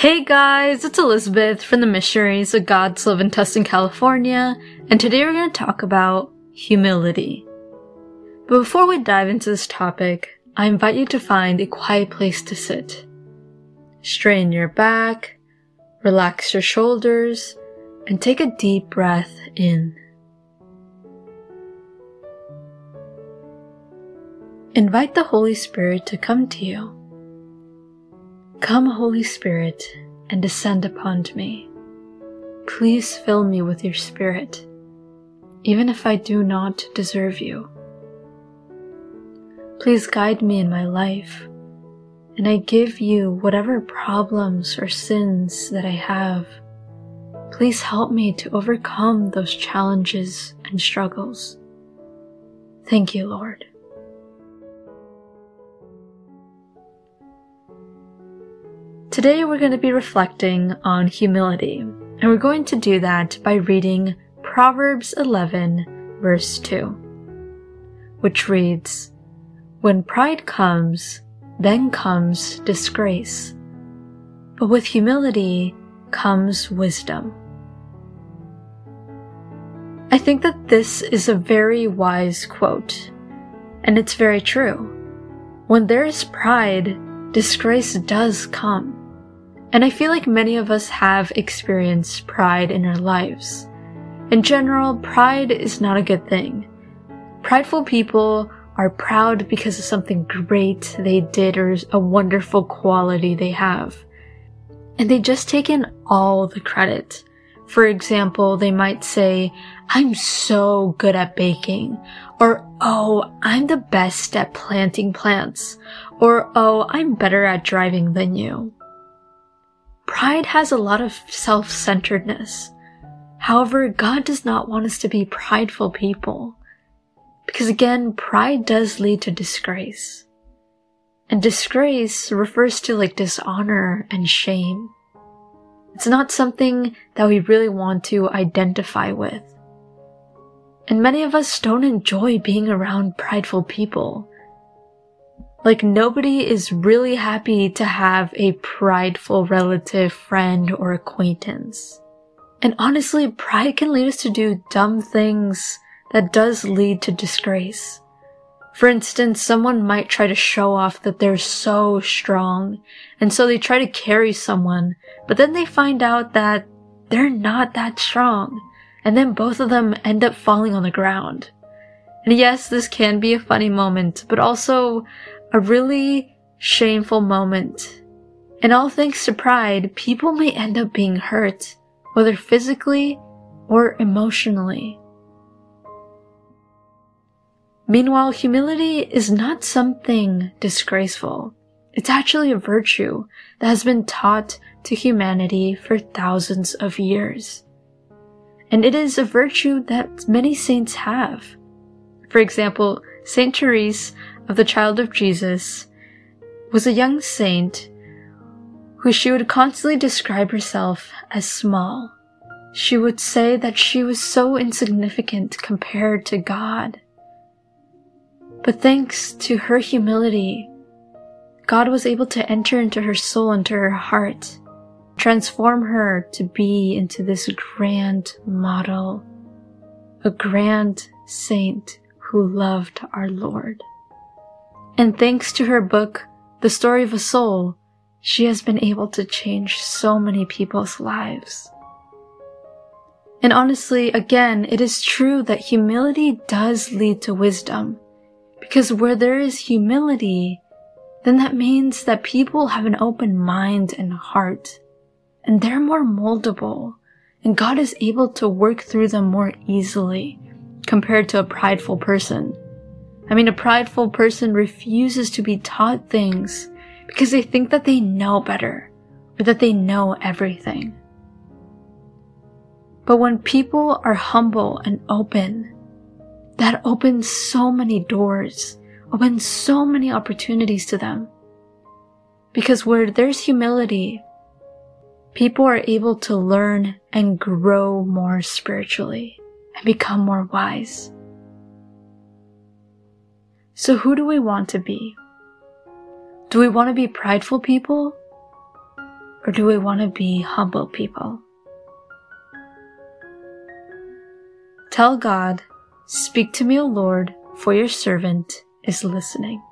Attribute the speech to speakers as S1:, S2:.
S1: Hey guys, it's Elizabeth from the Missionaries of God's Love in Tustin, California, and today we're going to talk about humility. But before we dive into this topic, I invite you to find a quiet place to sit. Strain your back, relax your shoulders, and take a deep breath in. Invite the Holy Spirit to come to you. Come, Holy Spirit, and descend upon me. Please fill me with your Spirit, even if I do not deserve you. Please guide me in my life, and I give you whatever problems or sins that I have. Please help me to overcome those challenges and struggles. Thank you, Lord. Today we're going to be reflecting on humility, and we're going to do that by reading Proverbs 11, verse 2, which reads, When pride comes, then comes disgrace, but with humility comes wisdom. I think that this is a very wise quote, and it's very true. When there is pride, disgrace does come. And I feel like many of us have experienced pride in our lives. In general, pride is not a good thing. Prideful people are proud because of something great they did or a wonderful quality they have. And they just take in all the credit. For example, they might say, I'm so good at baking, or oh, I'm the best at planting plants, or oh, I'm better at driving than you. Pride has a lot of self-centeredness. However, God does not want us to be prideful people. Because again, pride does lead to disgrace. And disgrace refers to like dishonor and shame. It's not something that we really want to identify with. And many of us don't enjoy being around prideful people. Like nobody is really happy to have a prideful relative, friend, or acquaintance. And honestly, pride can lead us to do dumb things that does lead to disgrace. For instance, someone might try to show off that they're so strong, and so they try to carry someone, but then they find out that they're not that strong, and then both of them end up falling on the ground. And yes, this can be a funny moment, but also a really shameful moment. And all thanks to pride, people may end up being hurt, whether physically or emotionally. Meanwhile, humility is not something disgraceful. It's actually a virtue that has been taught to humanity for thousands of years. And it is a virtue that many saints have. For example, Saint Therese of the Child of Jesus was a young saint who she would constantly describe herself as small. She would say that she was so insignificant compared to God. But thanks to her humility, God was able to enter into her soul, into her heart, transform her to be into this grand model, a grand saint who loved our Lord. And thanks to her book, The Story of a Soul, she has been able to change so many people's lives. And honestly, again, it is true that humility does lead to wisdom. Because where there is humility, then that means that people have an open mind and heart. And they're more moldable. And God is able to work through them more easily compared to a prideful person. I mean, a prideful person refuses to be taught things because they think that they know better or that they know everything. But when people are humble and open, that opens so many doors, opens so many opportunities to them. Because where there's humility, people are able to learn and grow more spiritually and become more wise. So who do we want to be? Do we want to be prideful people? Or do we want to be humble people? Tell God, Speak to me, O Lord, for your servant is listening.